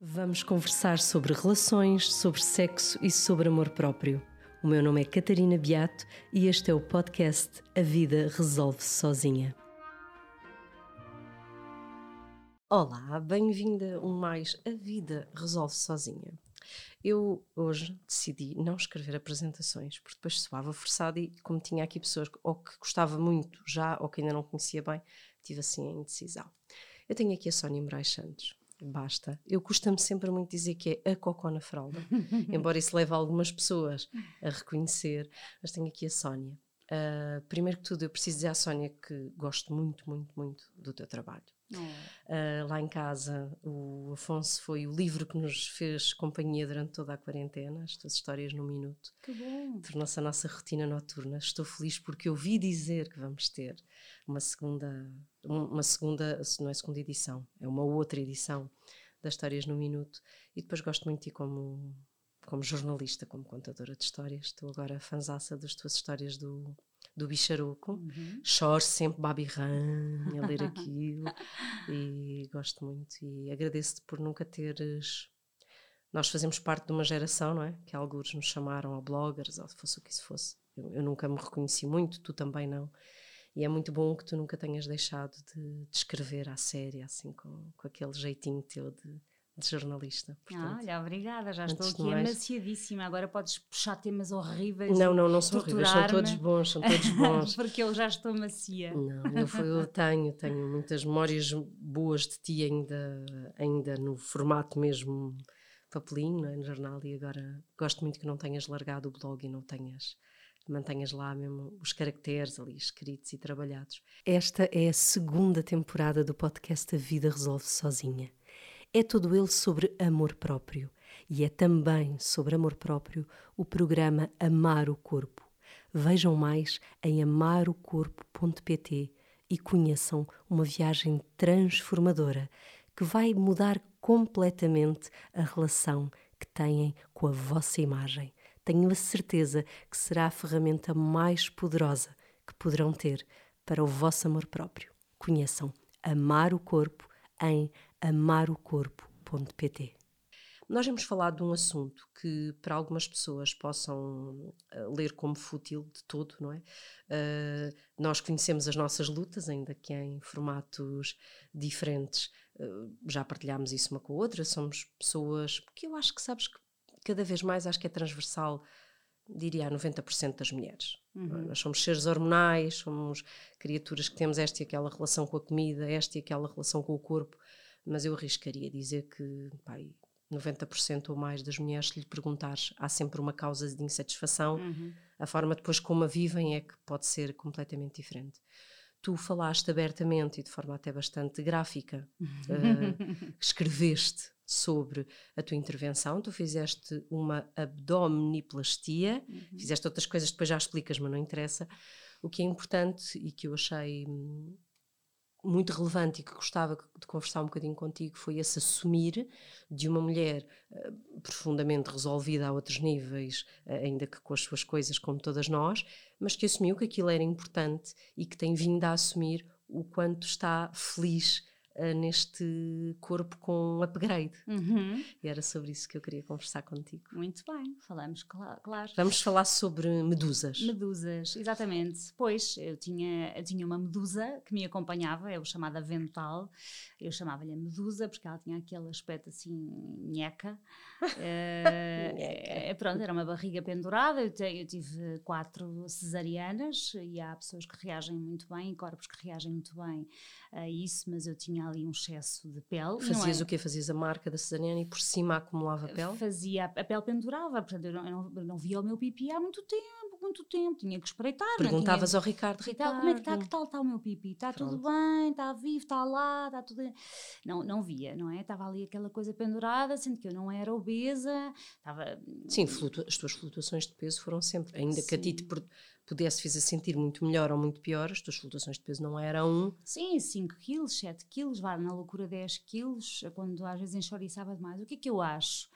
Vamos conversar sobre relações, sobre sexo e sobre amor próprio. O meu nome é Catarina Beato e este é o podcast A Vida Resolve-se Sozinha. Olá, bem-vinda um mais A Vida Resolve-se Sozinha. Eu hoje decidi não escrever apresentações, porque depois soava forçado e, como tinha aqui pessoas ou que gostava muito já ou que ainda não conhecia bem, tive assim a indecisão. Eu tenho aqui a Sónia Moraes Santos. Basta. Eu custa-me sempre muito dizer que é a cocó na fralda, embora isso leve algumas pessoas a reconhecer, mas tenho aqui a Sónia. Uh, primeiro que tudo, eu preciso dizer à Sónia que gosto muito, muito, muito do teu trabalho. Uh, lá em casa, o Afonso foi o livro que nos fez companhia durante toda a quarentena, as tuas histórias num minuto. Que bom! Tornou-se a nossa rotina noturna. Estou feliz porque ouvi dizer que vamos ter uma segunda, uma segunda, não é segunda edição, é uma outra edição das Histórias no Minuto. E depois gosto muito de ti como, como jornalista, como contadora de histórias. Estou agora fanzaça das tuas histórias do, do bicharuco. Uhum. Choro sempre babirran a ler aquilo e gosto muito. E agradeço-te por nunca teres. Nós fazemos parte de uma geração, não é? Que alguns nos chamaram a bloggers, ou fosse o que isso fosse. Eu, eu, nunca me reconheci muito, tu também não. E é muito bom que tu nunca tenhas deixado de, de escrever à série, assim, com, com aquele jeitinho teu de, de jornalista. Portanto, ah, olha, obrigada, já estou aqui mais... amaciadíssima. Agora podes puxar temas horríveis. Não, não, não são horríveis, são todos bons, são todos bons. Porque eu já estou macia. Não, eu, eu tenho, tenho muitas memórias boas de ti ainda, ainda no formato mesmo papelinho, é, no jornal, e agora gosto muito que não tenhas largado o blog e não tenhas mantenhas lá mesmo os caracteres ali escritos e trabalhados. Esta é a segunda temporada do podcast A Vida Resolve Sozinha. É todo ele sobre amor próprio e é também sobre amor próprio o programa Amar o Corpo. Vejam mais em amarocorpo.pt e conheçam uma viagem transformadora que vai mudar completamente a relação que têm com a vossa imagem. Tenho a certeza que será a ferramenta mais poderosa que poderão ter para o vosso amor próprio. Conheçam Amar o Corpo em amarocorpo.pt. Nós vamos falar de um assunto que para algumas pessoas possam uh, ler como fútil de todo, não é? Uh, nós conhecemos as nossas lutas, ainda que em formatos diferentes, uh, já partilhámos isso uma com a outra, somos pessoas, porque eu acho que sabes que cada vez mais acho que é transversal, diria a 90% das mulheres. É? Uhum. Nós somos seres hormonais, somos criaturas que temos esta e aquela relação com a comida, esta e aquela relação com o corpo mas eu arriscaria dizer que pai, 90% ou mais das mulheres, se lhe perguntares, há sempre uma causa de insatisfação, uhum. a forma depois como a vivem é que pode ser completamente diferente. Tu falaste abertamente e de forma até bastante gráfica, uh, escreveste sobre a tua intervenção, tu fizeste uma abdominoplastia, uhum. fizeste outras coisas, depois já explicas, mas não interessa. O que é importante e que eu achei hum, muito relevante e que gostava de conversar um bocadinho contigo foi esse assumir de uma mulher uh, profundamente resolvida a outros níveis, uh, ainda que com as suas coisas, como todas nós, mas que assumiu que aquilo era importante e que tem vindo a assumir o quanto está feliz uh, neste corpo com upgrade. Uhum. E era sobre isso que eu queria conversar contigo. Muito bem, falamos, claro. Vamos falar sobre medusas. Medusas, exatamente. Pois, eu tinha, eu tinha uma medusa que me acompanhava, eu chamada Vental, eu chamava-lhe a medusa porque ela tinha aquele aspecto assim, nheca. uh, pronto, era uma barriga pendurada, eu, te, eu tive quatro cesarianas e há pessoas que reagem muito bem, corpos que reagem muito bem a isso, mas eu tinha ali um excesso de pele. Fazias é? o quê? Fazias a marca da cesariana e por cima acumulava pele? Fazia, a pele pendurava, portanto eu não, eu não, eu não via o meu pipi há muito tempo, muito tempo, tinha que espreitar. Perguntavas tinha... ao Ricardo, Ricardo, como é que está, que tal está o meu pipi? Está tudo bem, está vivo, está lá, está tudo... Não, não via, não é? Estava ali aquela coisa pendurada, sendo que eu não era obesa, estava... Sim, flutua... as tuas flutuações de peso foram sempre, ainda Sim. que a ti te pudesse fazer sentir muito melhor ou muito pior, as tuas flutuações de peso não eram. Sim, 5 quilos, 7 quilos, vá na loucura 10 quilos, quando às vezes enxoriçava demais. O que é que eu acho?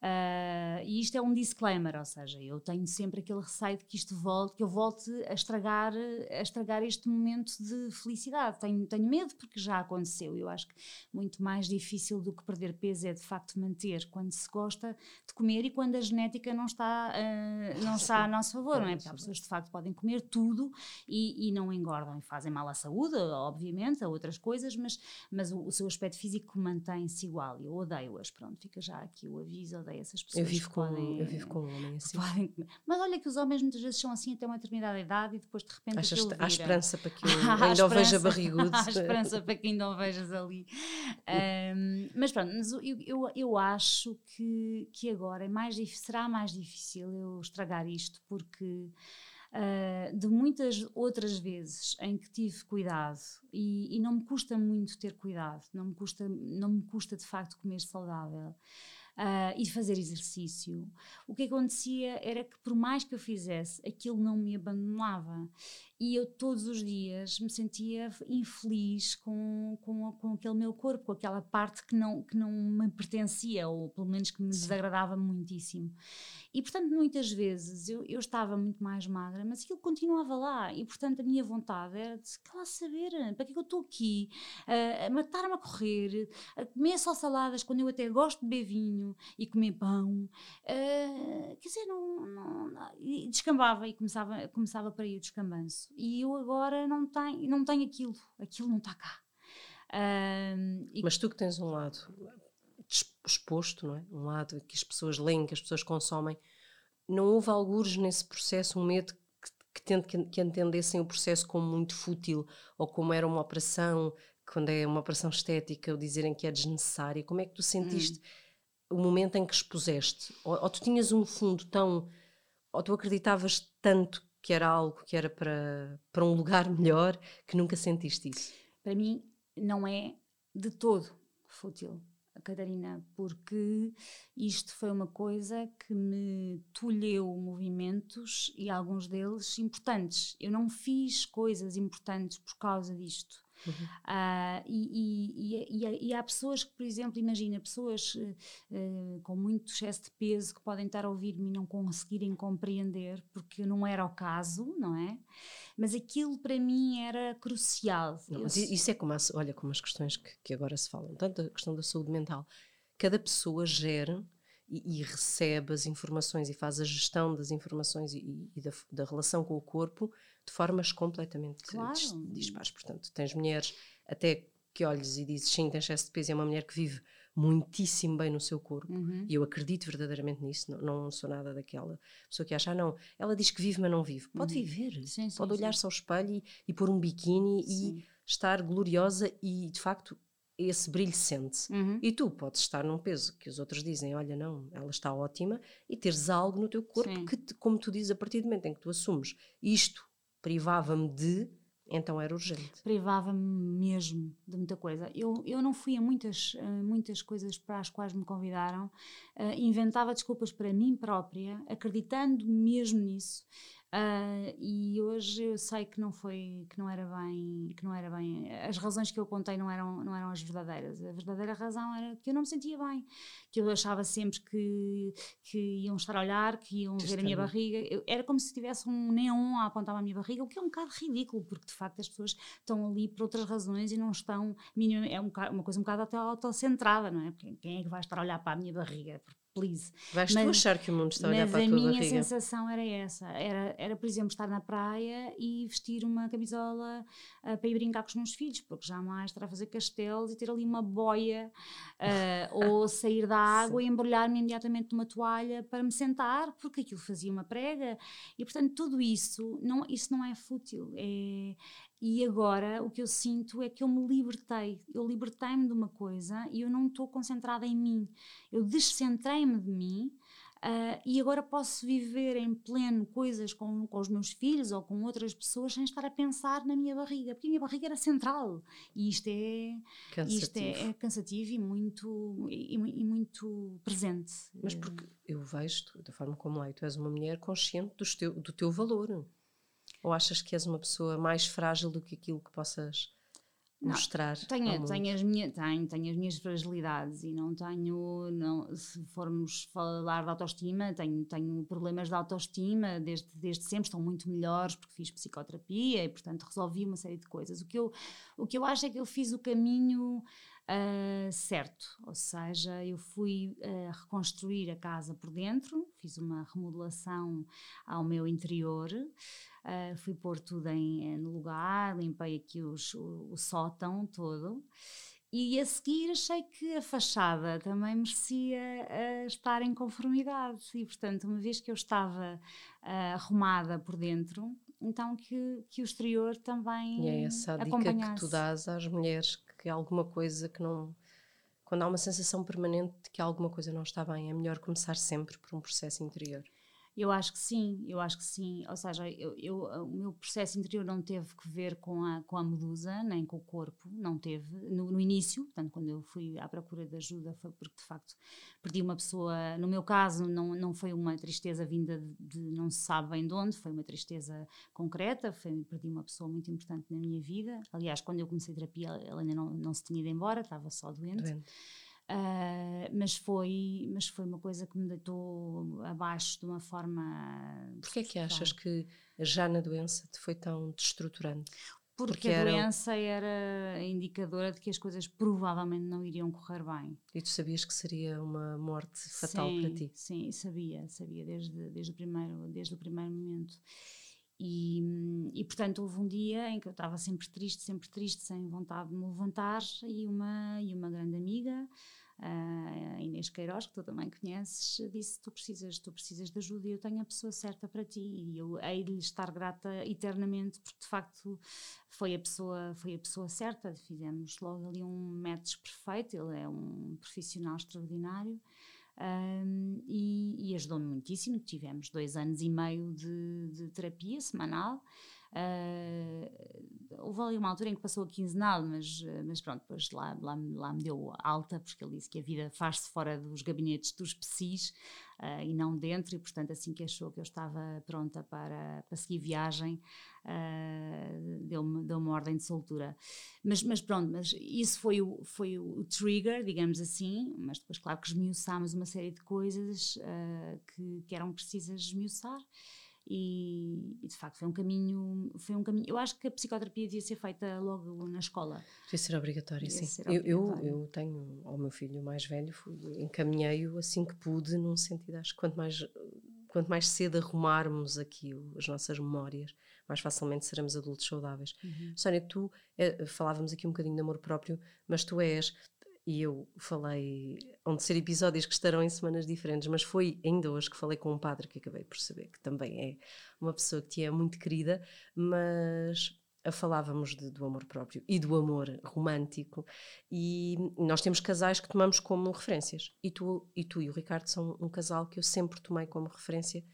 Uh, e isto é um disclaimer, ou seja, eu tenho sempre aquele receio de que isto volte, que eu volte a estragar, a estragar este momento de felicidade. Tenho, tenho medo porque já aconteceu. Eu acho que muito mais difícil do que perder peso é de facto manter quando se gosta de comer e quando a genética não está, uh, não está a nosso favor, não é? Porque há pessoas de facto podem comer tudo e, e não engordam e fazem mal à saúde, obviamente, a outras coisas, mas, mas o, o seu aspecto físico mantém-se igual. Eu odeio-as, pronto, fica já aqui o aviso odeio essas pessoas. Eu vivo, com, podem, eu vivo com um homem assim. Podem, mas olha que os homens muitas vezes são assim até uma determinada idade e depois de repente. Achas, há esperança para que eu ainda o veja barrigudo. há esperança para que ainda o vejas ali. Um, mas pronto, mas eu, eu, eu acho que, que agora é mais será mais difícil eu estragar isto porque. Uh, de muitas outras vezes em que tive cuidado e, e, não me custa muito ter cuidado, não me custa, não me custa de facto comer saudável uh, e fazer exercício, o que acontecia era que, por mais que eu fizesse, aquilo não me abandonava e eu todos os dias me sentia infeliz com, com, com aquele meu corpo, com aquela parte que não, que não me pertencia, ou pelo menos que me desagradava muitíssimo. E portanto, muitas vezes eu, eu estava muito mais magra, mas aquilo continuava lá, e portanto a minha vontade era de lá saber, para que é que eu estou aqui, uh, a matar-me a correr, a comer só saladas quando eu até gosto de beber vinho e comer pão, uh, quer dizer, não, não, não, e descambava e começava, começava para ir descambanço e eu agora não tenho, não tenho aquilo, aquilo não está cá. Um, e... Mas tu que tens um lado exposto, não é? Um lado que as pessoas leem, que as pessoas consomem, não houve algures nesse processo um medo que, que, que entendessem o processo como muito fútil ou como era uma operação, quando é uma operação estética, ou dizerem que é desnecessária? Como é que tu sentiste hum. o momento em que expuseste? Ou, ou tu tinhas um fundo tão. ou tu acreditavas tanto que era algo que era para, para um lugar melhor, que nunca sentiste isso? Para mim, não é de todo fútil, Catarina, porque isto foi uma coisa que me tolheu movimentos e alguns deles importantes. Eu não fiz coisas importantes por causa disto. Uhum. Uh, e, e, e, e, há pessoas que, por exemplo, imagina, pessoas uh, com muito excesso de peso que podem estar a ouvir-me e não conseguirem compreender, porque não era o caso, não é? Mas aquilo para mim era crucial. Não, mas isso é como as, olha, como as questões que, que agora se falam, tanto a questão da saúde mental. Cada pessoa gera e, e, recebe as informações e faz a gestão das informações e, e da, da, relação com o corpo de formas completamente claro. dispares. Portanto, tens mulheres até que olhes e dizes sim, tem excesso de peso, é uma mulher que vive muitíssimo bem no seu corpo uhum. e eu acredito verdadeiramente nisso, não, não, sou nada daquela pessoa que acha, ah, não, ela diz que vive, mas não vive. Pode uhum. viver, sim, sim, pode olhar-se ao espelho e, e pôr um biquíni sim. e estar gloriosa e de facto esse brilho sente. Uhum. E tu podes estar num peso que os outros dizem, olha, não, ela está ótima, e teres algo no teu corpo Sim. que, como tu dizes, a partir do momento em que tu assumes isto privava-me de, então era urgente. Privava-me mesmo de muita coisa. Eu, eu não fui a muitas, muitas coisas para as quais me convidaram, uh, inventava desculpas para mim própria, acreditando mesmo nisso. Uh, e hoje eu sei que não foi que não era bem que não era bem as razões que eu contei não eram não eram as verdadeiras. A verdadeira razão era que eu não me sentia bem que eu achava sempre que que iam estar a olhar que iam ver a minha barriga. Eu, era como se tivesse um neon a apontar a minha barriga o que é um bocado ridículo porque de facto as pessoas estão ali por outras razões e não estão é um, uma coisa um bocado até autocentrada não é? Porque quem é que vai estar a olhar para a minha barriga please. Vais mas, tu achar que o mundo está a olhar para a tua barriga? Mas a minha sensação era essa. Era, era, por exemplo, estar na praia e vestir uma camisola uh, para ir brincar com os meus filhos, porque jamais estar a fazer castelos e ter ali uma boia uh, ou sair da água Sim. e embrulhar-me imediatamente numa toalha para me sentar, porque aquilo fazia uma prega. E, portanto, tudo isso, não, isso não é fútil. É, e agora o que eu sinto é que eu me libertei. Eu libertei-me de uma coisa e eu não estou concentrada em mim. Eu descentrei-me de mim uh, e agora posso viver em pleno coisas com, com os meus filhos ou com outras pessoas sem estar a pensar na minha barriga. Porque a minha barriga era central. E isto é cansativo, isto é, é cansativo e muito, e, e, muito presente. Mas porque eu vejo, da forma como é, tu és uma mulher consciente do teu, do teu valor. Ou achas que és uma pessoa mais frágil do que aquilo que possas mostrar. Tenho, tenho, as minha, tenho, tenho as minhas fragilidades e não tenho, não, se formos falar de autoestima, tenho, tenho problemas de autoestima desde, desde sempre, estão muito melhores porque fiz psicoterapia e, portanto, resolvi uma série de coisas. O que eu, o que eu acho é que eu fiz o caminho uh, certo, ou seja, eu fui uh, reconstruir a casa por dentro, fiz uma remodelação ao meu interior. Uh, fui pôr tudo em, no lugar, limpei aqui os, o, o sótão todo. E a seguir achei que a fachada também merecia uh, estar em conformidade. E, portanto, uma vez que eu estava uh, arrumada por dentro, então que, que o exterior também. E é essa a dica que tu dás às mulheres que alguma coisa que não. Quando há uma sensação permanente de que alguma coisa não está bem, é melhor começar sempre por um processo interior. Eu acho que sim, eu acho que sim. Ou seja, eu, eu, o meu processo interior não teve que ver com a, com a medusa, nem com o corpo, não teve. No, no, início, portanto, quando eu fui à procura de ajuda, foi porque de facto perdi uma pessoa. No meu caso, não, não foi uma tristeza vinda de, de não se sabe bem de onde, foi uma tristeza concreta. Foi, perdi uma pessoa muito importante na minha vida. Aliás, quando eu comecei a terapia, ela ainda não, não se tinha ido embora, estava só doente. doente. Uh, mas foi mas foi uma coisa que me deitou abaixo de uma forma Porquê é que achas que já na doença te foi tão destruturante? Porque, Porque a era... doença era indicadora de que as coisas provavelmente não iriam correr bem. E tu sabias que seria uma morte fatal sim, para ti? Sim, sabia, sabia desde, desde, o, primeiro, desde o primeiro momento. E, e, portanto houve um dia em que eu estava sempre triste, sempre triste, sem vontade de me levantar e uma, e uma grande amiga a Inês Queiroz, que tu também conheces, disse: Tu precisas, tu precisas de ajuda e eu tenho a pessoa certa para ti. E eu hei de lhe estar grata eternamente, porque de facto foi a pessoa, foi a pessoa certa. Fizemos logo ali um match perfeito. Ele é um profissional extraordinário. Um, e, e ajudou-me muitíssimo. Tivemos dois anos e meio de, de terapia semanal. Uh, houve ali uma altura em que passou a quinzenal, mas, mas pronto, depois lá, lá, lá me deu alta, porque ele disse que a vida faz-se fora dos gabinetes dos PSIs uh, e não dentro, e portanto, assim que achou que eu estava pronta para, para seguir viagem, uh, deu-me deu uma ordem de soltura. Mas, mas pronto, mas isso foi o, foi o trigger, digamos assim, mas depois, claro, que esmiuçámos uma série de coisas uh, que, que eram precisas esmiuçar. E, e, de facto foi um caminho foi um caminho eu acho que a psicoterapia devia ser feita logo na escola. Devia ser obrigatória devia sim. ser eu, eu, eu tenho ao meu filho mais velho encaminhei-o assim que pude num sentido acho que quanto mais quanto mais cedo arrumarmos aqui as nossas memórias mais facilmente seremos adultos saudáveis. Uhum. Sónia tu é, falávamos aqui um bocadinho de amor próprio mas tu és e eu falei, onde ser episódios que estarão em semanas diferentes, mas foi ainda hoje que falei com um padre que acabei por saber que também é uma pessoa que é muito querida, mas falávamos de, do amor próprio e do amor romântico e nós temos casais que tomamos como referências e tu e, tu e o Ricardo são um casal que eu sempre tomei como referência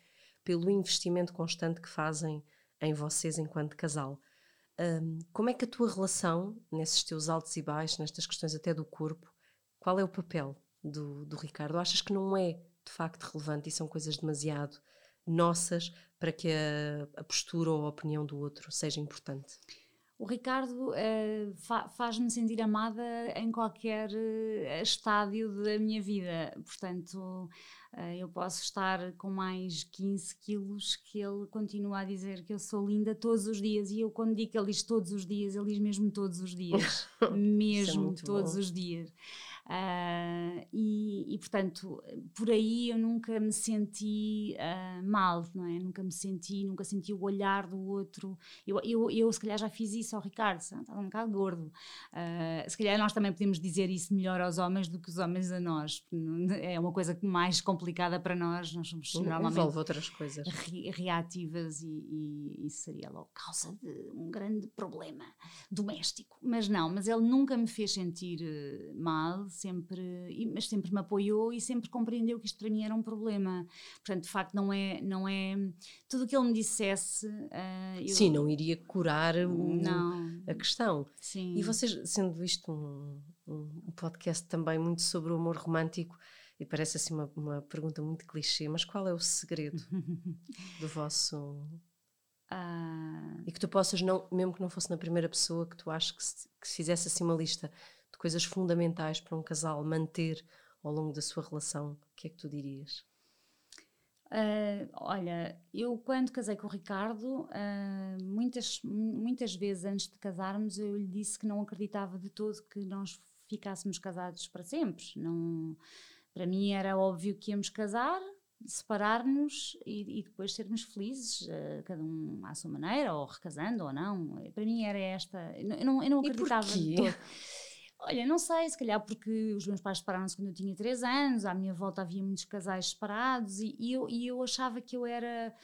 pelo investimento constante que fazem em vocês enquanto casal. Um, como é que a tua relação, nesses teus altos e baixos, nestas questões até do corpo, qual é o papel do, do Ricardo? Achas que não é de facto relevante e são coisas demasiado nossas para que a, a postura ou a opinião do outro seja importante? O Ricardo uh, fa faz-me sentir amada em qualquer uh, estádio da minha vida. Portanto, uh, eu posso estar com mais 15 quilos que ele continua a dizer que eu sou linda todos os dias. E eu, quando digo que ele diz todos os dias, ele diz mesmo todos os dias. mesmo é todos bom. os dias. Uh, e, e, portanto, por aí eu nunca me senti uh, mal, não é? Nunca me senti, nunca senti o olhar do outro. Eu, eu, eu se calhar já fiz isso ao Ricardo, estava um bocado gordo. Uh, se calhar nós também podemos dizer isso melhor aos homens do que os homens a nós. É uma coisa mais complicada para nós, nós somos normalmente Envolve outras coisas. Re, reativas e, e, isso seria logo causa de um grande problema doméstico. Mas não, mas ele nunca me fez sentir mal sempre, mas sempre me apoiou e sempre compreendeu que isto para mim era um problema. Portanto, de facto, não é, não é tudo o que ele me dissesse. Uh, eu, Sim, não iria curar o, não. a questão. Sim. E vocês, sendo isto um, um podcast também muito sobre o amor romântico, e parece assim uma, uma pergunta muito clichê, mas qual é o segredo do vosso Uh... E que tu possas, não, mesmo que não fosse na primeira pessoa, que tu achas que se, que se fizesse assim uma lista coisas fundamentais para um casal manter ao longo da sua relação, o que é que tu dirias? Uh, olha, eu quando casei com o Ricardo, uh, muitas, muitas vezes antes de casarmos, eu lhe disse que não acreditava de todo que nós ficássemos casados para sempre. Não, para mim era óbvio que íamos casar, separar-nos e, e, depois sermos felizes, uh, cada um à sua maneira, ou recasando ou não. Para mim era esta. Eu não, eu não acreditava de todo. Olha, não sei, se calhar porque os meus pais separaram-se quando eu tinha 3 anos, à minha volta havia muitos casais separados e, e, eu, e eu achava que eu era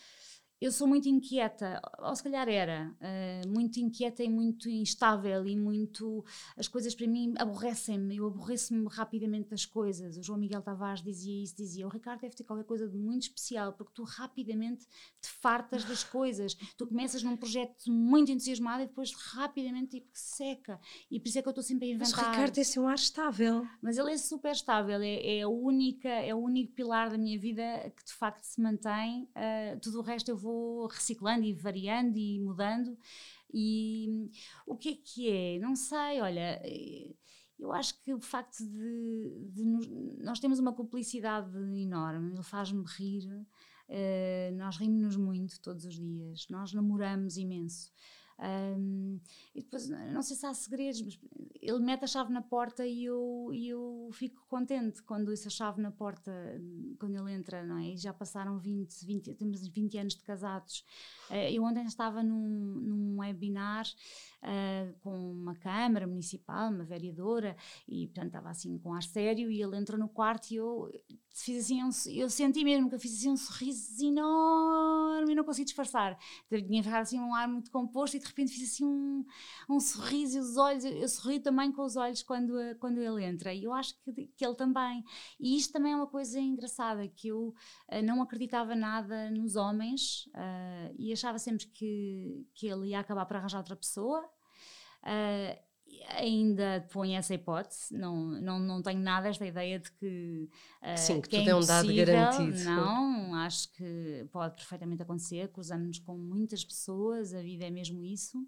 eu sou muito inquieta, ou se calhar era, uh, muito inquieta e muito instável e muito. As coisas para mim aborrecem-me, eu aborreço-me rapidamente das coisas. O João Miguel Tavares dizia isso: dizia, o Ricardo deve ter qualquer coisa de muito especial, porque tu rapidamente te fartas das coisas. Tu começas num projeto muito entusiasmado e depois rapidamente tipo, seca. E por isso é que eu estou sempre a inventar. Mas o Ricardo tem assim um ar estável. Mas ele é super estável, é, é, a única, é o único pilar da minha vida que de facto se mantém. Uh, tudo o resto eu vou vou reciclando e variando e mudando. E o que é que é? Não sei, olha. Eu acho que o facto de, de nos, nós temos uma cumplicidade enorme, ele faz-me rir, uh, nós rimos-nos muito todos os dias, nós namoramos imenso. Um, e depois, não sei se há segredos, mas ele mete a chave na porta e eu, eu fico contente quando isso a chave na porta, quando ele entra, não é? E já passaram 20, 20, temos 20 anos de casados. Uh, eu ontem estava num, num webinar uh, com uma Câmara Municipal, uma vereadora, e portanto estava assim com ar sério, e ele entrou no quarto e eu fiz assim um, eu senti mesmo que eu fiz assim um sorriso enorme e não consegui disfarçar. Tinha assim um ar muito composto e de repente fiz assim um, um sorriso e os olhos, eu, eu sorri também com os olhos quando, quando ele entra e eu acho que, que ele também. E isto também é uma coisa engraçada, que eu uh, não acreditava nada nos homens uh, e achava sempre que, que ele ia acabar por arranjar outra pessoa. Uh, ainda põe essa hipótese, não, não, não tenho nada esta ideia de que. Uh, Sim, que, que tudo é, é um dado garantido. Não, acho que pode perfeitamente acontecer, cruzamos-nos com muitas pessoas, a vida é mesmo isso.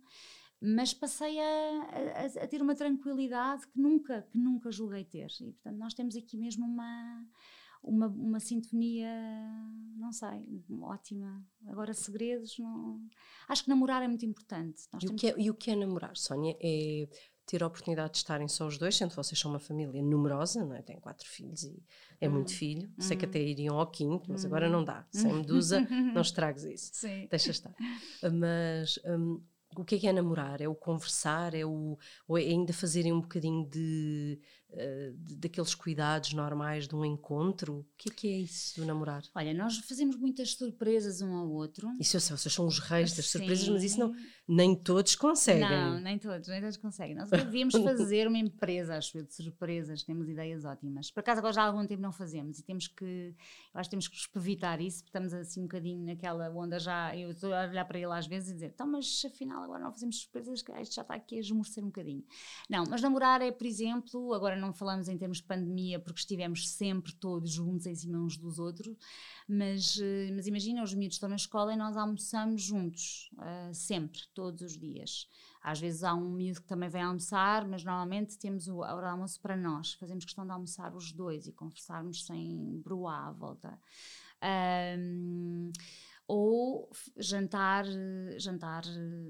Mas passei a, a, a, ter uma tranquilidade que nunca, que nunca julguei ter. E, portanto, nós temos aqui mesmo uma, uma, uma sintonia, não sei, ótima. Agora, segredos, não... acho que namorar é muito importante. e, o que é, e o que é namorar, Sónia? É ter a oportunidade de estarem só os dois, sendo que vocês são uma família numerosa, não é? Têm quatro filhos e é muito uhum. filho. Uhum. Sei que até uhum. iriam ao quinto, mas agora não dá. Sem medusa, não estragues isso. Sim. Deixa estar. Mas um, o que é que é namorar? É o conversar? É o, ou é ainda fazerem um bocadinho de uh, daqueles cuidados normais de um encontro? O que é que é isso do namorar? Olha, nós fazemos muitas surpresas um ao outro. Isso eu sei, vocês são os reis das Sim. surpresas, mas isso não, nem todos conseguem. Não, nem todos, nem todos conseguem. Nós devíamos fazer uma empresa, acho eu, de surpresas, temos ideias ótimas. Por acaso agora já há algum tempo não fazemos e temos que, eu acho que temos que evitar isso, porque estamos assim um bocadinho naquela onda já, eu estou a olhar para ele às vezes e dizer, então mas afinal agora não fazemos surpresas, que isto já está aqui a esmorecer um bocadinho. Não, mas namorar é, por exemplo, agora não falamos em termos de pandemia porque estivemos sempre todos juntos em cima uns dos outros, mas, eh, mas imagina, os miúdos estão na escola e nós almoçamos juntos, uh, sempre, todos os dias. Às vezes há um miúdo que também vem almoçar, mas normalmente temos o, hora de almoço para nós. Fazemos questão de almoçar os dois e conversarmos sem broar à volta. Um, ou jantar, jantar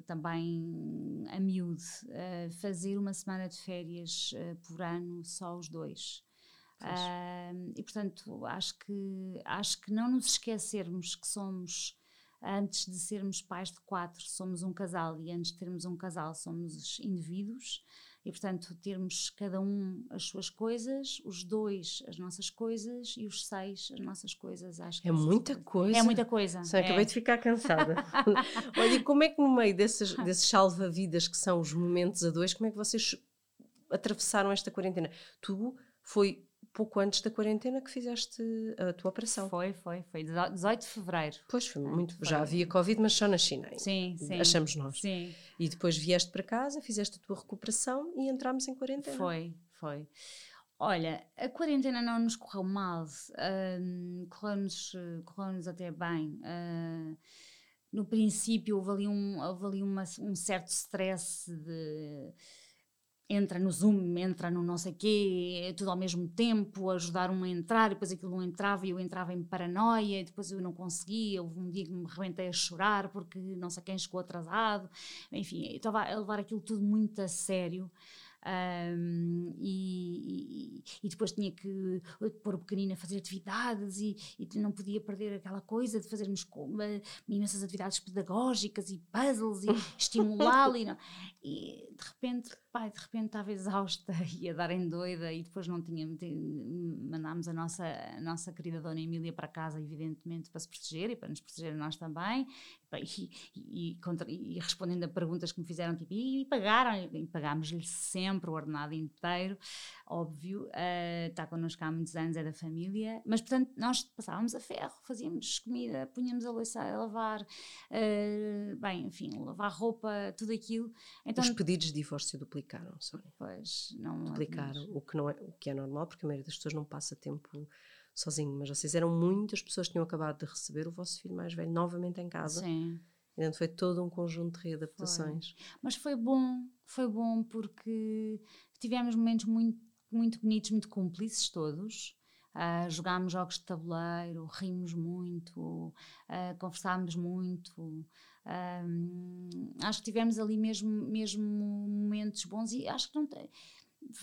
também a miúdo, uh, fazer uma semana de férias por ano só os dois. Uh, e portanto acho que acho que não nos esquecermos que somos antes de sermos pais de quatro somos um casal e antes de termos um casal somos indivíduos e portanto termos cada um as suas coisas, os dois as nossas coisas e os seis as nossas coisas. Acho que é muita coisa. É muita coisa. Só é. acabei de ficar cansada. Olha, e como é que no meio desses, desses salva-vidas que são os momentos a dois, como é que vocês atravessaram esta quarentena? Tu foi pouco antes da quarentena que fizeste a tua operação. Foi, foi, foi 18 de fevereiro. Pois, foi muito. Foi. Já havia Covid, mas só na China. Sim, sim. Achamos nós. Sim. E depois vieste para casa, fizeste a tua recuperação e entramos em quarentena. Foi, foi. Olha, a quarentena não nos correu mal, uh, correu-nos correu até bem. Uh, no princípio houve ali um, houve ali uma, um certo stress de entra no Zoom, entra no não sei quê, tudo ao mesmo tempo, ajudar um a entrar, e depois aquilo não entrava e eu entrava em paranoia, e depois eu não conseguia, houve um dia que me rebentei a chorar porque não sei quem chegou atrasado, enfim, eu estava a levar aquilo tudo muito a sério. Um, e, e, e, depois tinha que pôr o pequenino a fazer atividades e, e não podia perder aquela coisa de fazermos imensas atividades pedagógicas e puzzles e estimulá-lo e, e de repente pai, de repente estava exausta e a dar em doida e depois não tinha, mandámos a nossa, a nossa querida Dona Emília para casa, evidentemente, para se proteger e para nos proteger nós também. E, e, contra, e respondendo a perguntas que me fizeram, tipo, e, pagaram? E pagámos-lhe sempre o ordenado inteiro, óbvio. Uh, está connosco há muitos anos, é da família. Mas, portanto, nós passávamos a ferro, fazíamos comida, punhamos a louça a lavar, uh, bem, enfim, lavar roupa, tudo aquilo. Então, Os pedidos de divórcio duplicados duplicaram, Pois, não duplicaram, o que, não é, o que é normal, porque a maioria das pessoas não passa tempo sozinho, mas vocês eram muitas pessoas que tinham acabado de receber o vosso filho mais velho novamente em casa. Sim. Então foi todo um conjunto de readaptações. Foi. Mas foi bom, foi bom porque tivemos momentos muito, muito bonitos, muito cúmplices todos. Uh, jogámos jogos de tabuleiro, rimos muito, uh, conversámos muito. Um, acho que tivemos ali mesmo, mesmo momentos bons e acho que não tem.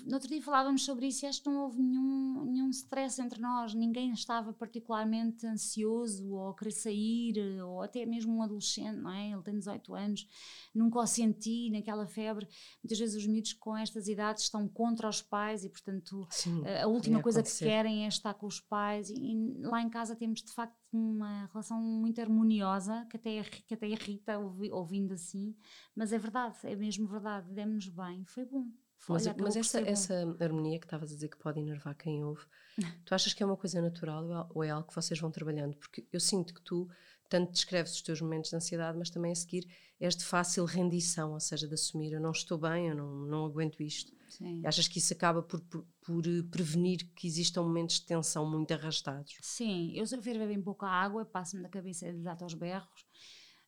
No outro dia falávamos sobre isso e acho que não houve nenhum, nenhum stress entre nós, ninguém estava particularmente ansioso ou a querer sair, ou até mesmo um adolescente, não é? Ele tem 18 anos, nunca o senti naquela febre. Muitas vezes os miúdos com estas idades estão contra os pais e, portanto, Sim, a última coisa acontecer. que querem é estar com os pais. E, e lá em casa temos de facto uma relação muito harmoniosa, que até, que até irrita ouvindo assim, mas é verdade, é mesmo verdade, demos bem, foi bom. Mas, mas essa, essa harmonia que estavas a dizer que pode enervar quem ouve, tu achas que é uma coisa natural ou é algo que vocês vão trabalhando? Porque eu sinto que tu tanto descreves os teus momentos de ansiedade, mas também a seguir és de fácil rendição, ou seja, de assumir eu não estou bem, eu não, não aguento isto. Sim. Achas que isso acaba por, por, por, eh, prevenir que existam momentos de tensão muito arrastados? Sim, eu se eu beber bem pouca água, passo-me da cabeça exato aos berros,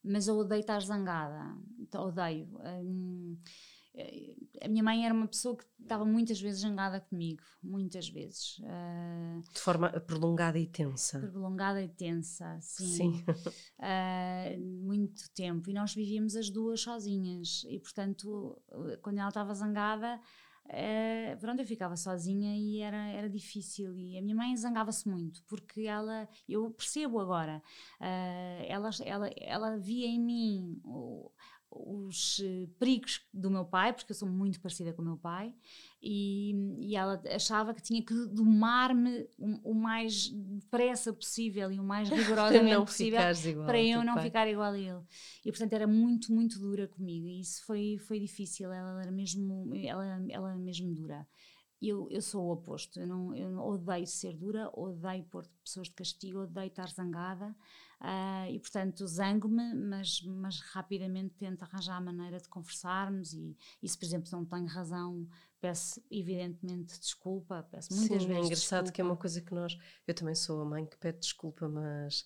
mas eu odeio estar zangada, então, odeio. Hum, a minha mãe era uma pessoa que estava muitas vezes zangada comigo, muitas vezes. Uh, de forma prolongada e tensa. Prolongada e tensa, sim. sim. Uh, muito tempo. E nós vivíamos as duas sozinhas. E, portanto, quando ela estava zangada, uh, pronto, eu ficava sozinha e era, era difícil. E a minha mãe zangava-se muito, porque ela, eu percebo agora, ela, ela, ela via em mim os uh, perigos do meu pai, porque eu sou muito parecida com o meu pai, e, e ela achava que tinha que domar-me o, o, mais depressa possível e o mais rigorosamente possível para eu não pai. ficar igual a ele. E portanto era muito, muito dura comigo, e isso foi, foi difícil, ela era mesmo, ela, ela mesmo dura. Eu, eu sou o oposto, eu, não, eu odeio ser dura, odeio pôr pessoas de castigo, odeio estar zangada. Uh, e portanto zango-me, mas, mas rapidamente tento arranjar a maneira de conversarmos e, e se por exemplo não tenho razão peço evidentemente desculpa, peço muitas Sim, vezes é engraçado desculpa. que é uma coisa que nós, eu também sou a mãe que pede desculpa, mas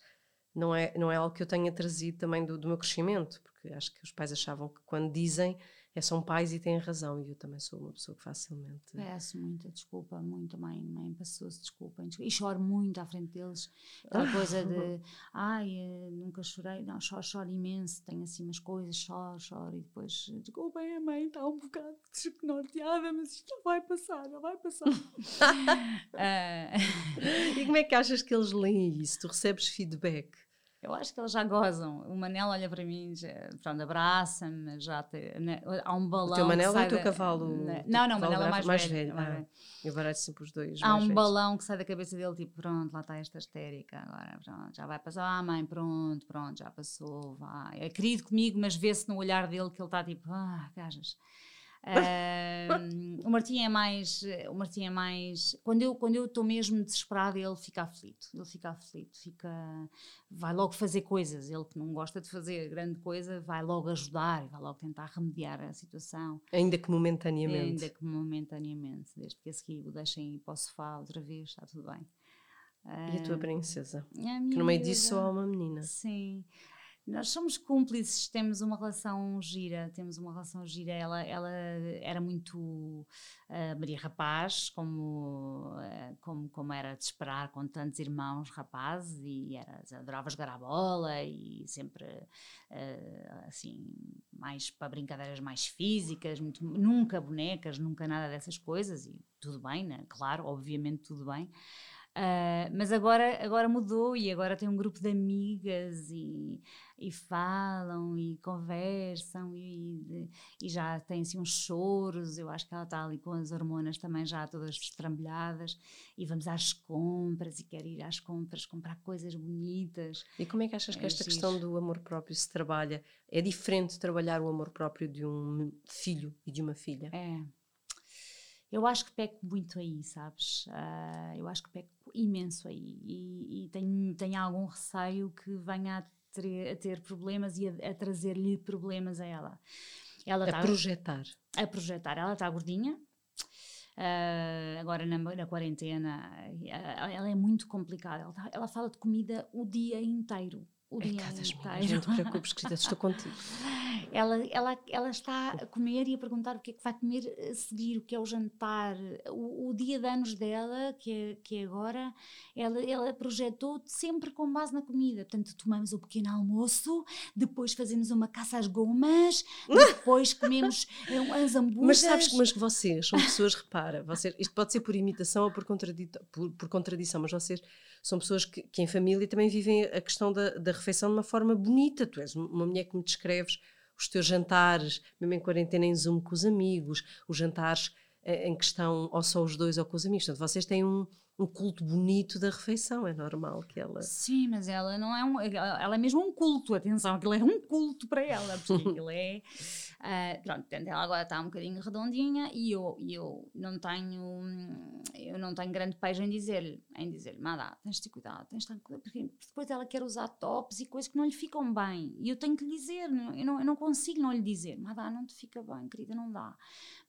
não é, não é algo que eu tenha trazido também do, do meu crescimento, porque acho que os pais achavam que quando dizem é, são pais e têm razão, e eu também sou uma pessoa que facilmente. Peço muita desculpa, muito, mãe, mãe, passou-se, desculpa, e choro muito à frente deles. Aquela coisa de, ai, eh, nunca chorei, não, choro, choro imenso, tenho assim umas coisas, choro, choro, e depois, desculpem, a mãe está um bocado desnorteada, mas isto vai passar, não vai passar. uh... E como é que achas que eles leem isso? Tu recebes feedback? Eu acho que eles já gozam. O Manel olha para mim, já, pronto, abraça-me, já te, né, há um balão. O teu Manel ou o teu cavalo? Na, não, não, o Manel é mais, mais velho. velho. Ah, eu baralho sempre os dois. Há um velhos. balão que sai da cabeça dele, tipo, pronto, lá está esta histérica, agora, pronto, já vai passar. Ah, mãe, pronto, pronto, já passou, vai. É querido comigo, mas vê-se no olhar dele que ele está tipo, ah, gajas o Martim é mais, o Martim é mais, quando eu quando eu estou mesmo desesperada ele fica aflito, ele fica aflito, fica, vai logo fazer coisas, ele que não gosta de fazer grande coisa, vai logo ajudar, vai logo tentar remediar a situação. Ainda que momentaneamente. Ainda que momentaneamente, desde que a seguir o deixem ir para o sofá outra vez, está tudo bem. E a tua princesa? A que no meio disso só há uma menina. Sim. Nós somos cúmplices, temos uma relação gira, temos uma relação gira. Ela, ela era muito uh, Maria Rapaz, como, uh, como, como era de esperar, com tantos irmãos rapazes, e era, adorava jogar a bola e sempre uh, assim, mais para brincadeiras mais físicas, muito, nunca bonecas, nunca nada dessas coisas, e tudo bem, né? claro, obviamente tudo bem. Uh, mas agora, agora mudou e agora tem um grupo de amigas e, e falam e conversam e, e já tem assim uns choros. Eu acho que ela está ali com as hormonas também já todas estrambulhadas e vamos às compras e quer ir às compras comprar coisas bonitas. E como é que achas que é esta questão do amor próprio se trabalha? É diferente trabalhar o amor próprio de um filho e de uma filha? É. Eu acho que peco muito aí, sabes? Uh, eu acho que peco imenso aí e, e tenho, tenho algum receio que venha a ter, a ter problemas e a, a trazer-lhe problemas a ela. ela a tá, projetar. A projetar. Ela está gordinha, uh, agora na, na, quarentena, ela é muito complicada. Ela, tá, ela, fala de comida o dia inteiro. O é dia cá das minhas, não te preocupes, querida, estou contigo. Ela, ela, ela está a comer e a perguntar o que é que vai comer a seguir, o que é o jantar. O, o dia de anos dela, que é, que é agora, ela, ela projetou sempre com base na comida. Portanto, tomamos o pequeno almoço, depois fazemos uma caça às gomas, depois comemos as hambúrgueres. Mas sabes que mas vocês são pessoas, repara, vocês, isto pode ser por imitação ou por, por, por contradição, mas vocês são pessoas que, que, em família também vivem a questão da, da refeição de uma forma bonita. Tu és uma mulher que me descreves os teus jantares, mesmo em quarentena em Zoom com os amigos, os jantares eh, em questão ou só os dois ou com os amigos. Portanto, vocês têm um, um culto bonito da refeição, é normal que ela. Sim, mas ela não é um. Ela é mesmo um culto, atenção, aquilo é um culto para ela, porque aquilo é. Uh, pronto, ela agora está um bocadinho redondinha e eu, eu não tenho. Eu não tenho grande pejo em dizer-lhe, em dizer-lhe, Madá, tens de ter cuidado, tens de ter cuidado, porque depois ela quer usar tops e coisas que não lhe ficam bem. E eu tenho que lhe dizer, eu não, eu não consigo não lhe dizer, Madá, não te fica bem, querida, não dá.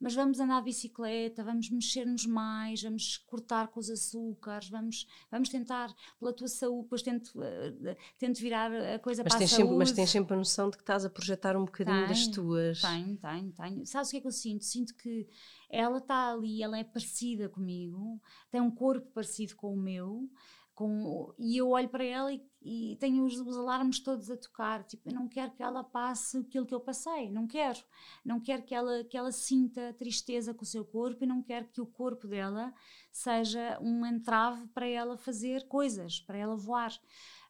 Mas vamos andar de bicicleta, vamos mexer-nos mais, vamos cortar com os açúcares vamos, vamos tentar pela tua saúde, depois tento, uh, tento virar a coisa mas para tens a sempre, saúde. Mas tens sempre a noção de que estás a projetar um bocadinho das tuas. Tenho, tenho, tenho. Sabes o que é que eu sinto? Sinto que ela está ali, ela é parecida comigo, tem um corpo parecido com o meu, com, e eu olho para ela e, e tenho os, os, alarmes todos a tocar. Tipo, eu não quero que ela passe aquilo que eu passei, não quero. Não quero que ela, que ela sinta tristeza com o seu corpo e não quero que o corpo dela seja um entrave para ela fazer coisas, para ela voar.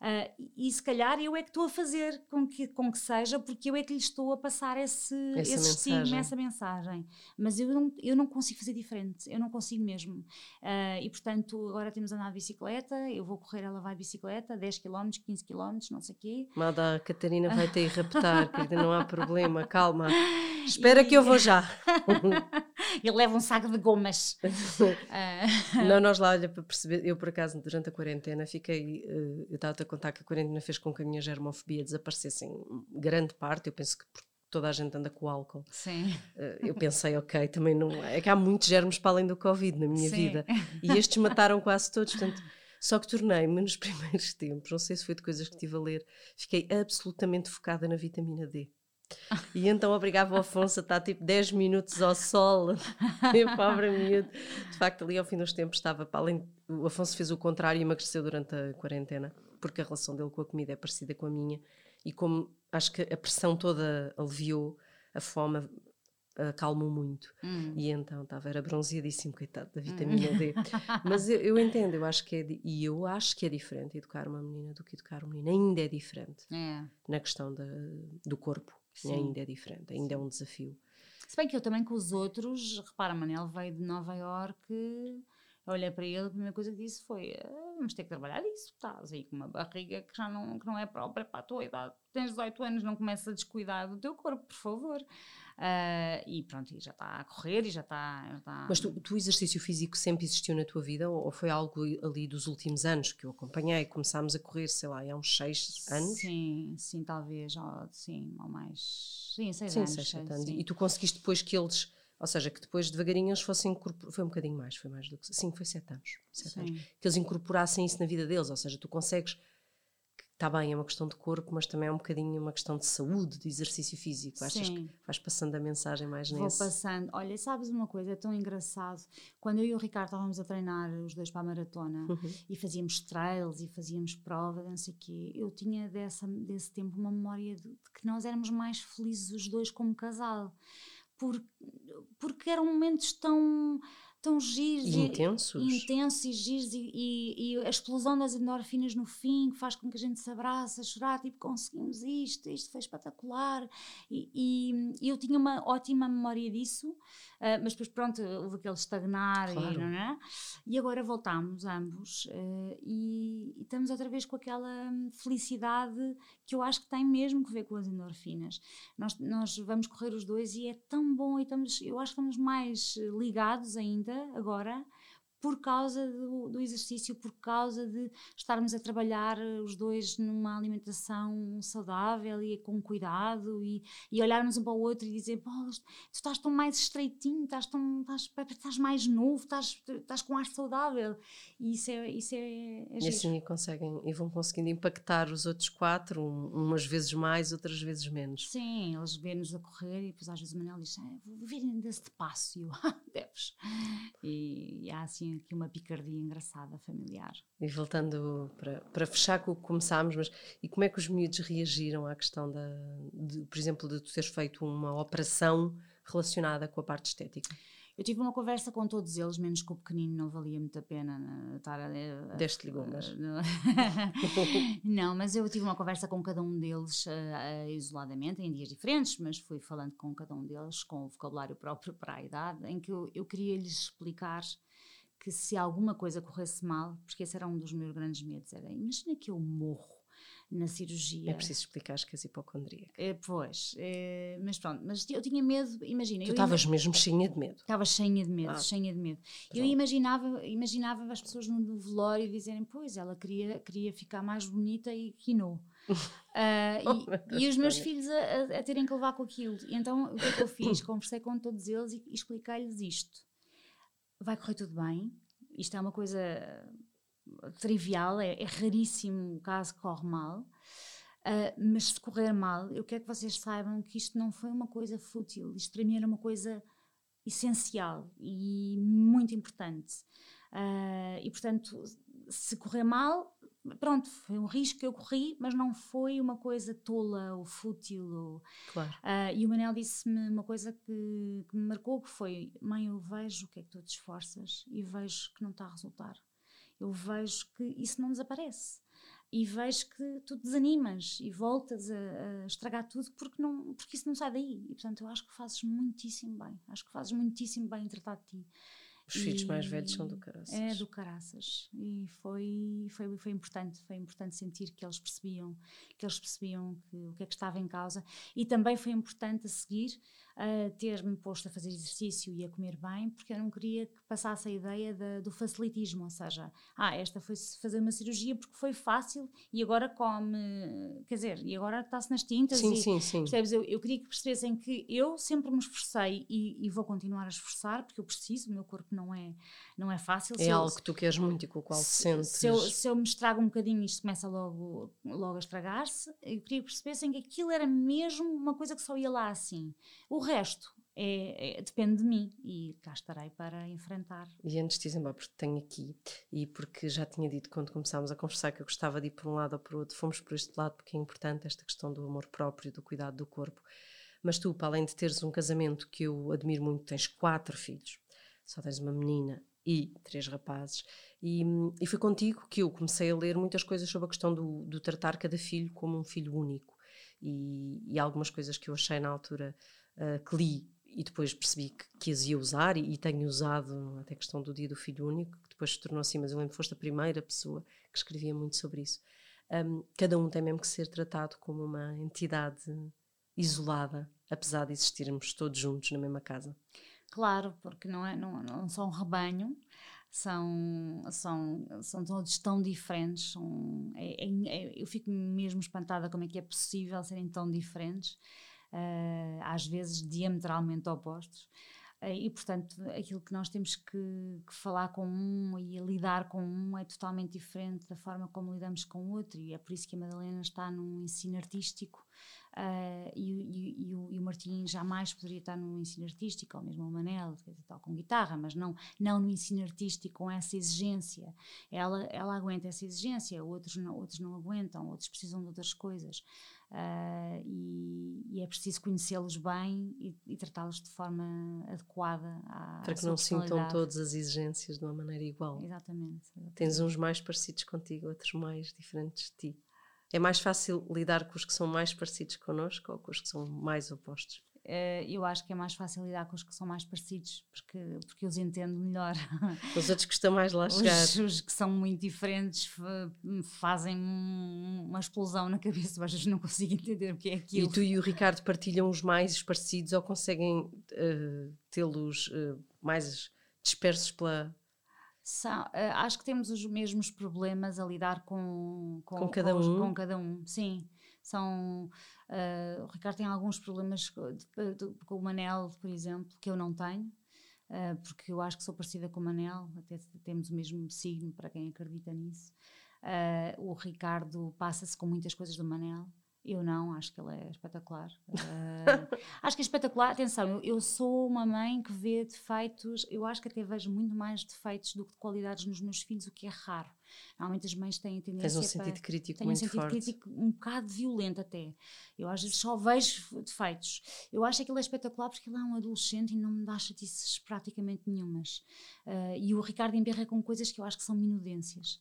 Uh, e se calhar eu é que estou a fazer com que, com que seja, porque eu é que lhe estou a passar esse, essa esse estigma, essa mensagem. Mas eu não, eu não consigo fazer diferente, eu não consigo mesmo. Uh, e portanto, agora temos andado de bicicleta, eu vou correr, ela vai de bicicleta, 10 km, 15 km, não sei o quê. Mada, a Catarina vai ter ir raptar, querida, não há problema, calma. Espera e... que eu vou já. Ele leva um saco de gomas. Não, nós lá, olha, para perceber, eu por acaso, durante a quarentena, fiquei, uh, eu estava-te a contar que a quarentena fez com que a minha germofobia desaparecesse em grande parte, eu penso que toda a gente anda com álcool. Sim. Uh, eu pensei, ok, também não. É que há muitos germes para além do Covid na minha Sim. vida. E estes mataram quase todos, portanto. Só que tornei-me nos primeiros tempos, não sei se foi de coisas que estive a ler, fiquei absolutamente focada na vitamina D. E então obrigava o Afonso a estar tipo 10 minutos ao sol, e pobre miúdo. De facto, ali ao fim dos tempos estava para além. O Afonso fez o contrário e emagreceu durante a quarentena, porque a relação dele com a comida é parecida com a minha. E como acho que a pressão toda aliviou, a fome acalmou muito. Hum. E então estava, era bronzeadíssimo, coitado da vitamina hum. D. Mas eu, eu, entendo, eu acho que é, e eu acho que é diferente educar uma menina do que educar um menino. Ainda é diferente é. na questão da, do corpo. Sim. Ainda é diferente, ainda é Sim. é um desafio. Se bem que eu também com os outros, repara, Manel veio de Nova Iorque, eu olhei para ele, a primeira coisa que disse foi: ah, vamos ter que trabalhar isso, estás aí com uma barriga que já não, que não é própria para a tua idade. Tens 18 anos, não começas a descuidar do teu corpo, por favor. Uh, e pronto, e já está a correr e já está. Já está... Mas tu, o exercício físico sempre existiu na tua vida ou, ou foi algo ali dos últimos anos que eu acompanhei? Começámos a correr, sei lá, há uns 6 anos? Sim, sim, talvez, ou, sim, ou mais. Sim, 6 anos. Seis, anos. Sim. E tu conseguiste depois que eles. Ou seja, que depois devagarinho eles fossem incorporar. Foi um bocadinho mais, foi mais do que. Sim, foi sete anos. Sete anos. Que eles incorporassem isso na vida deles. Ou seja, tu consegues está bem, é uma questão de corpo, mas também é um bocadinho uma questão de saúde, de exercício físico. Achas Sim. que vais passando a mensagem mais Vou nesse? Vou passando. Olha, sabes uma coisa, é tão engraçado. Quando eu e o Ricardo estávamos a treinar os dois para a maratona uhum. e fazíamos trails e fazíamos prova, não sei o quê, eu tinha dessa, desse tempo uma memória de, de que nós éramos mais felizes os dois como casal. Por, porque eram momentos tão tão giros e intensos, e, intensos e giros e, e, e, a explosão das endorfinas no fim que faz com que a gente se abraça, chorar, tipo conseguimos isto, isto foi espetacular. E eu tinha uma ótima memória disso, uh, mas depois pronto, houve aquele estagnar claro. e, não é? e agora voltámos ambos uh, e, estamos outra vez com aquela felicidade que eu acho que tem mesmo que ver com as endorfinas. Nós, nós vamos correr os dois e é tão bom e estamos, eu acho que estamos mais ligados ainda agora por causa do, do, exercício, por causa de estarmos a trabalhar eh, os dois numa alimentação saudável e com cuidado e, e olharmos um para o outro e dizer, tu estás tão mais estreitinho, estás, tão, estás, estás mais novo, estás, estás com ar saudável e isso é, isso é, é E assim conseguem, e vão conseguindo impactar os outros quatro, um, umas vezes mais, outras vezes menos. Sim, eles vêem-nos a correr e depois às vezes o Manel diz, ah, vou ver ainda este passo e eu, ah, deves. E, e há assim aqui uma picardia engraçada, familiar. E voltando para, para fechar com o que começámos, mas e como é que os miúdos reagiram à questão da, de, por exemplo, de tu teres feito uma operação relacionada com a parte estética? Eu tive uma conversa com todos eles, menos com o pequenino, não valia muito a pena né, estar a. a Deste ligomas. não, mas eu tive uma conversa com cada um deles uh, uh, isoladamente, em dias diferentes, mas fui falando com cada um deles, com o vocabulário próprio para a idade, em que eu, eu queria lhes explicar que se alguma coisa corresse mal, porque esse era um dos meus grandes medos, era imagina que eu morro na cirurgia. É preciso explicar que és hipocondríaca. É, pois, é, mas pronto, mas eu tinha medo, imagina. Tu estavas mesmo cheia de medo. Estava cheia de medo, ah, cheia de medo. Pronto. Eu imaginava, imaginava as pessoas no velório dizerem, pois, ela queria, queria ficar mais bonita e quinou. uh, oh, e, e, os meus filhos a, a, terem que levar com aquilo. E então o que é que eu fiz? Conversei com todos eles e, e expliquei-lhes isto vai correr tudo bem. Isto é uma coisa trivial, é, é raríssimo o caso que corre mal. Uh, mas se correr mal, eu quero que vocês saibam que isto não foi uma coisa fútil. Isto para mim era uma coisa essencial e muito importante. Uh, e portanto, se correr mal, pronto, foi um risco que eu corri, mas não foi uma coisa tola ou fútil. Ou, claro. Uh, e o Manel disse-me uma coisa que, que, me marcou, que foi, mãe, eu vejo o que é que tu te esforças e vejo que não está a resultar. Eu vejo que isso não desaparece. E vejo que tu desanimas e voltas a, a estragar tudo porque, não, porque isso não sai daí. E portanto eu acho que fazes muitíssimo bem. Acho que fazes muitíssimo bem em tratar de ti. Os e, filhos mais velhos são do caraças. É, do caraças. E foi, foi, foi importante, foi importante sentir que eles percebiam, que eles percebiam que, o que é que estava em causa. E também foi importante a seguir uh, ter-me posto a fazer exercício e a comer bem, porque eu não queria que passasse a ideia de, do facilitismo, ou seja, ah, esta foi fazer uma cirurgia porque foi fácil e agora come, quer dizer, e agora está-se nas tintas. Sim, e, sim, sim. Percebes? Eu, eu queria que percebessem que eu sempre me esforcei e, e, vou continuar a esforçar, porque eu preciso, o meu corpo não é, não é fácil. É se algo eu, que tu queres muito e com o qual te sentes. Se eu, se eu me estrago um bocadinho, isto começa logo, logo a estragar-se. Eu queria que percebessem que aquilo era mesmo uma coisa que só ia lá assim. O resto é, é, depende de mim e cá estarei para enfrentar. E antes de embora, porque tenho aqui, e porque já tinha dito quando começámos a conversar que eu gostava de ir por um lado ou por outro, fomos por este lado porque é importante esta questão do amor próprio, do cuidado do corpo. Mas tu, para além de teres um casamento que eu admiro muito, tens quatro filhos, só tens uma menina e três rapazes, e, e foi contigo que eu comecei a ler muitas coisas sobre a questão do, do tratar cada filho como um filho único. E, e algumas coisas que eu achei na altura uh, que li e depois percebi que, que as ia usar e, e, tenho usado até a questão do dia do filho único, que depois se tornou assim, mas eu lembro que foste a primeira pessoa que escrevia muito sobre isso. Um, cada um tem mesmo que ser tratado como uma entidade isolada, apesar de existirmos todos juntos na mesma casa. Claro, porque não, é, não, não um rebanho, são, são, são todos tão diferentes. São, é, é, é eu fico mesmo espantada como é que é possível serem tão diferentes às vezes diametralmente opostos. e, portanto, aquilo que nós temos que, que, falar com um e lidar com um é totalmente diferente da forma como lidamos com o outro, e é por isso que a Madalena está num ensino artístico Uh, e, e, e, o, e, o, Martim jamais poderia estar no ensino artístico, ou mesmo o Manel, tal com guitarra, mas não, não no ensino artístico com essa exigência. Ela, ela aguenta essa exigência, outros não, outros não aguentam, outros precisam de outras coisas. Uh, e, é preciso conhecê-los bem e, tratá-los de forma adequada à Para que não sintam todas as exigências de uma maneira igual. Exatamente, exatamente. Tens uns mais parecidos contigo, outros mais diferentes de ti. É mais fácil lidar com os que são mais parecidos connosco ou com os que são mais opostos? Uh, eu acho que é mais fácil lidar com os que são mais parecidos, porque, porque eu os entendo melhor. Os outros que estão mais lá chegar. Os, os que são muito diferentes fazem uma explosão na cabeça, às vezes não consigo entender o que é aquilo. E tu e o Ricardo partilham os mais parecidos ou conseguem uh, tê-los uh, mais dispersos pela, são, acho que temos os mesmos problemas a lidar com, com, com cada com, um. Com cada um, sim. São, uh, o Ricardo tem alguns problemas com o Manel, por exemplo, que eu não tenho, uh, porque eu acho que sou parecida com o Manel, até temos o mesmo signo para quem acredita nisso. o Ricardo passa-se com muitas coisas do Manel. Eu não, acho que ele é espetacular. Uh, acho que é espetacular. Atenção, eu, eu, sou uma mãe que vê defeitos, eu acho que até vejo muito mais defeitos do que de qualidades nos meus filhos, o que é raro. Normalmente as mães têm a tendência. Tens um sentido crítico muito um sentido forte. crítico um bocado violento até. Eu às vezes só vejo defeitos. Eu acho que ele é espetacular porque ele é um adolescente e não me dá chatices praticamente nenhumas. Uh, e o Ricardo emberra com coisas que eu acho que são minudências.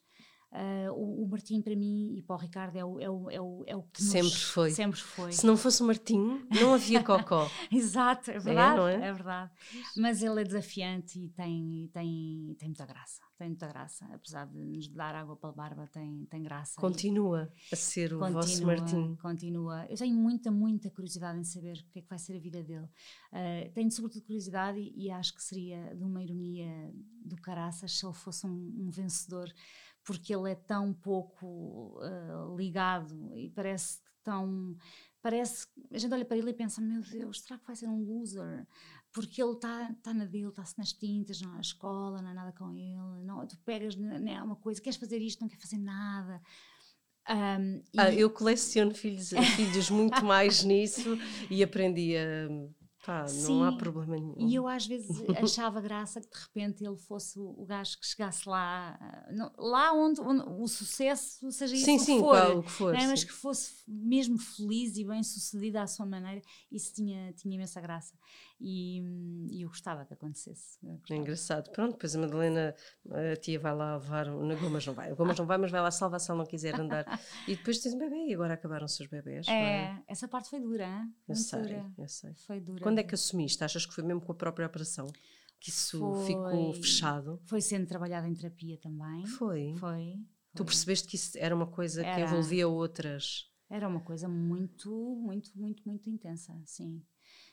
Uh, o, o Martim para mim e para o Ricardo é o, é o, é o, é o que sempre nos, foi. sempre foi. Se não fosse o Martim, não havia cocó. Exato, é verdade, é, é? é, verdade. Mas ele é desafiante e tem, tem, tem muita graça. Tem muita graça, apesar de nos dar água para a barba, tem, tem graça. Continua e, a ser o continua, vosso Martim. Continua. Eu tenho muita, muita curiosidade em saber o que é que vai ser a vida dele. Uh, tenho sobretudo curiosidade e, e, acho que seria de uma ironia do caraças se ele fosse um, um vencedor porque ele é tão pouco uh, ligado e parece tão. Parece. A gente olha para ele e pensa: meu Deus, será que vai ser um loser? Porque ele está tá na dele, está-se nas tintas, não escola, não há nada com ele. Não, tu pegas né, uma coisa, queres fazer isto, não quer fazer nada. Um, ah, eu coleciono filhos, filhos muito mais nisso e aprendi a Sim, não há problema nenhum. E eu às vezes achava graça que de repente ele fosse o, o gajo que chegasse lá, não, lá onde, onde, o sucesso seja isso sim, sim, for, qual, que for né? mas que fosse mesmo feliz e bem sucedido à sua maneira, isso tinha, tinha imensa graça. E, e eu gostava que acontecesse. Gostava. É engraçado. Pronto, depois a Madalena, a tia vai lá levar, na Gomas não vai, a Gomas não vai, mas vai lá salvar se ela não quiser andar. e depois tens um bebê e agora acabaram-se os bebês. É, é, essa parte foi dura, hein? Eu sei, dura. eu sei. Foi dura. Quando é que assumiste? Achas que foi mesmo com a própria operação? Que isso foi, ficou fechado? Foi sendo trabalhado em terapia também. Foi. Foi. foi. Tu percebeste que isso era uma coisa era. que envolvia outras. Era uma coisa muito, muito, muito, muito intensa, sim.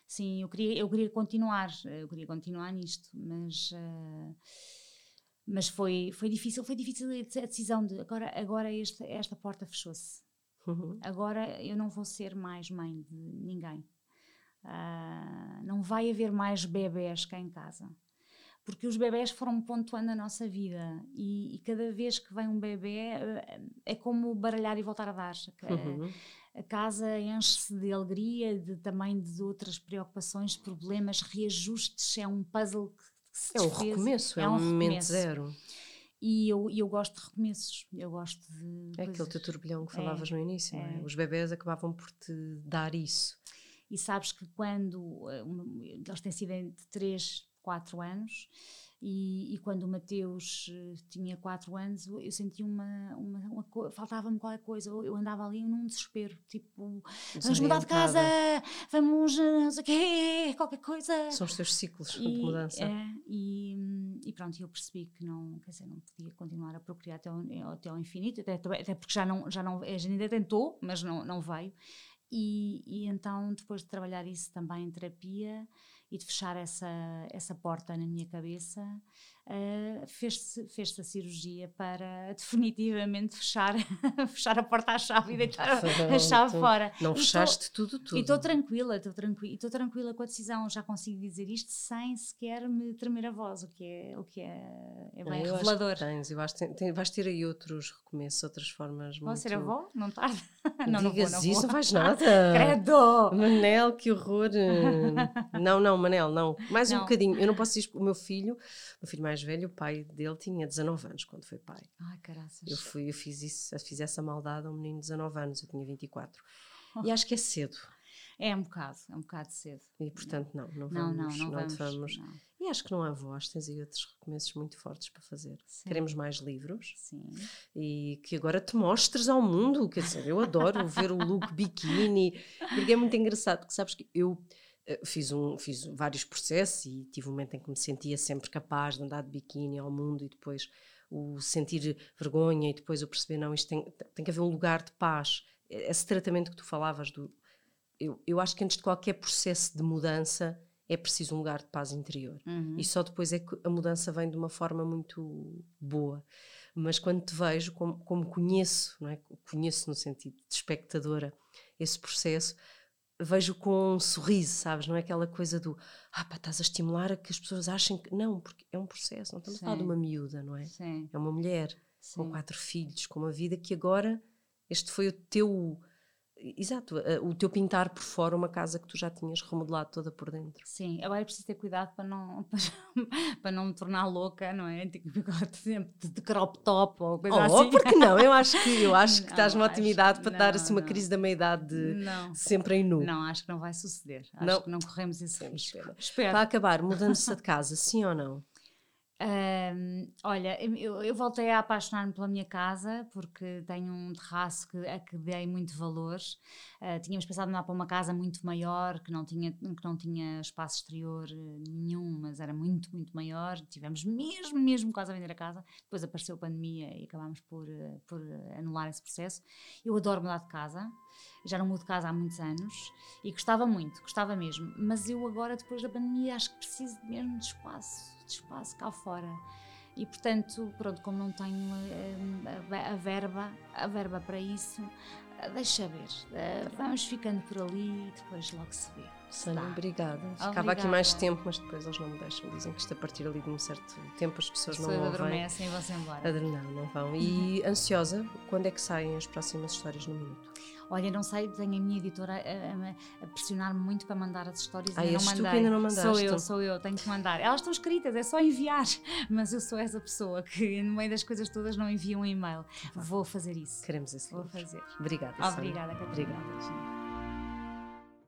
Sim, eu queria, eu queria continuar, eu queria continuar nisto, mas, uh, mas foi, foi difícil, foi difícil a decisão de agora, agora este, esta porta fechou-se. Uhum. Agora eu não vou ser mais mãe de ninguém. Uh, não vai haver mais bebés cá em casa. Porque os bebés foram pontuando a nossa vida e, e cada vez que vem um bebê eh, é como baralhar e voltar a dar. Uhum a casa enche-se de alegria, de, também de outras preocupações, problemas, reajustes, é um puzzle que, que se É um recomeço, é, é um, um momento zero. E eu, eu gosto de recomeços, eu gosto de. É aquele teu turbilhão que falavas é, no início, é. é. Os bebés acabavam por te dar isso. E sabes que quando. Eh, eles têm sido entre 3, 4 anos e, e, quando o Mateus uh, tinha 4 anos, eu senti uma. uma, uma faltava-me qualquer coisa. Eu, andava ali num desespero, tipo, vamos mudar de casa, vamos, eh, não sei o quê, qualquer coisa. São os teus ciclos e, de mudança. É, e, e pronto, eu percebi que não, quer dizer, não podia continuar a procriar até ao, até ao infinito, até, até porque já não, já não. A gente ainda tentou, mas não, não veio. E, e então, depois de trabalhar isso também em terapia e de fechar essa, essa porta na minha cabeça, uh, fez-se fez a cirurgia para definitivamente fechar, fechar a porta à chave e deitar a, a chave fora. Não E fechaste tudo, tudo. E estou tranquila, estou tranquila, estou tranquila com a decisão, já consigo dizer isto sem sequer me tremer a voz, o que é, o que é, é bem eu revelador. Tens, eu acho que tem- vais ter aí outros recomeços, outras formas Vou muito... ser avó? Não tarde? Não, Não, não vou, digas não isso, não faz nada. Credo! Manel, que horror. eh. Não, não, Manel, não. Mais um Não. bocadinho. Eu não posso dizer, o meu filho, o meu filho mais velho, o pai dele tinha 19 anos quando foi pai. Ai, caraças. Eu, fui, eu fiz, isso, fiz essa maldade a um menino de 19 anos, eu tinha 24. E acho que é cedo. É um bocado, é um bocado cedo. E portanto, não, não Não, vamos. não, não, te vamos. não. E acho que não há voz, tens aí outros recomeços muito fortes para fazer. Sim. Queremos mais livros Sim. e que agora te mostres ao mundo. Quer dizer, eu adoro ver o look biquíni, porque é muito engraçado, porque sabes que eu fiz, um, fiz vários processos e tive um momento em que me sentia sempre capaz de andar de biquíni ao mundo e depois o sentir vergonha e depois eu perceber, não, isto tem, tem que haver um lugar de paz. Esse tratamento que tu falavas do. Eu, eu acho que antes de qualquer processo de mudança é preciso um lugar de paz interior. Uhum. E só depois é que a mudança vem de uma forma muito boa. Mas quando te vejo, como, como conheço, não é? conheço no sentido de espectadora esse processo, vejo com um sorriso, sabes? Não é aquela coisa do ah, pá, estás a estimular a que as pessoas achem que. Não, porque é um processo, não estamos a falar de Sim. uma miúda, não é? Sim, É uma mulher com sim. quatro filhos, com uma vida que agora este foi o teu. Exato, a- o teu pintar por fora uma casa que tu já tinhas remodelado toda por dentro. Sim, agora é preciso ter cuidado para não, para não me tornar louca, não é? Tipo, sempre de, crop top ou coisa Oh, assim. porque não? Eu acho que, eu acho que Não, estás numa otimidade para dar assim uma não. crise da meia-idade de sempre em nu. não, acho que não vai suceder. Acho Não. que não corremos esse risco. Espero. Para acabar, mudança de casa, sim ou não? Ahm, olha, eu, eu voltei a apaixonar-me pela minha casa porque tenho um terraço que, a que dei muito valor. Ah, tínhamos pensado em mudar para uma casa muito maior, que não tinha, que não tinha espaço exterior eh, nenhum, mas era muito, muito maior. Tivemos mesmo, mesmo quase a vender a casa. Depois apareceu a pandemia e acabámos por, eh, por anular esse processo. Eu adoro mudar de casa. Já não mudo de casa há muitos anos e gostava muito, gostava mesmo. Mas eu agora, depois da pandemia, acho que preciso mesmo de espaço, de espaço cá fora. E portanto, pronto, como não tenho a, a verba, a verba para isso, eh, deixa ver. Eh, vamos ficando por ali e depois logo se vê. Sânia, Dá. obrigada. Ficava aqui mais Obrigada. tempo, mas depois eles não me deixam. Dizem que isto a partir ali de um certo tempo as pessoas As não pessoas ouvem. adormecem e vão-se embora. Não, não vão. E ansiosa, quando é que saem as próximas histórias no minuto? Olha, não sei, tenho a minha editora a, a- a pressionar-me muito para mandar as histórias. Ah, não mandei. ainda não Sou mandaste. eu, sou eu, tenho que mandar. Elas estão escritas, é só enviar. Mas eu sou essa pessoa que, no meio das coisas todas, não envia um e-mail. Vou fazer isso. Queremos esse Vou livro. fazer. Obrigada. Obrigada, Catarina. Obrigada.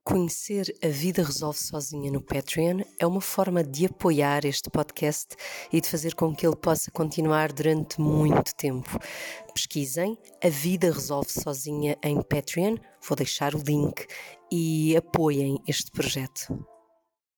Conhecer A Vida Resolve Sozinha no Patreon é uma forma de apoiar este podcast e de fazer com que ele possa continuar durante muito tempo. Pesquisem A Vida Resolve Sozinha em Patreon, vou deixar o link, e apoiem este projeto.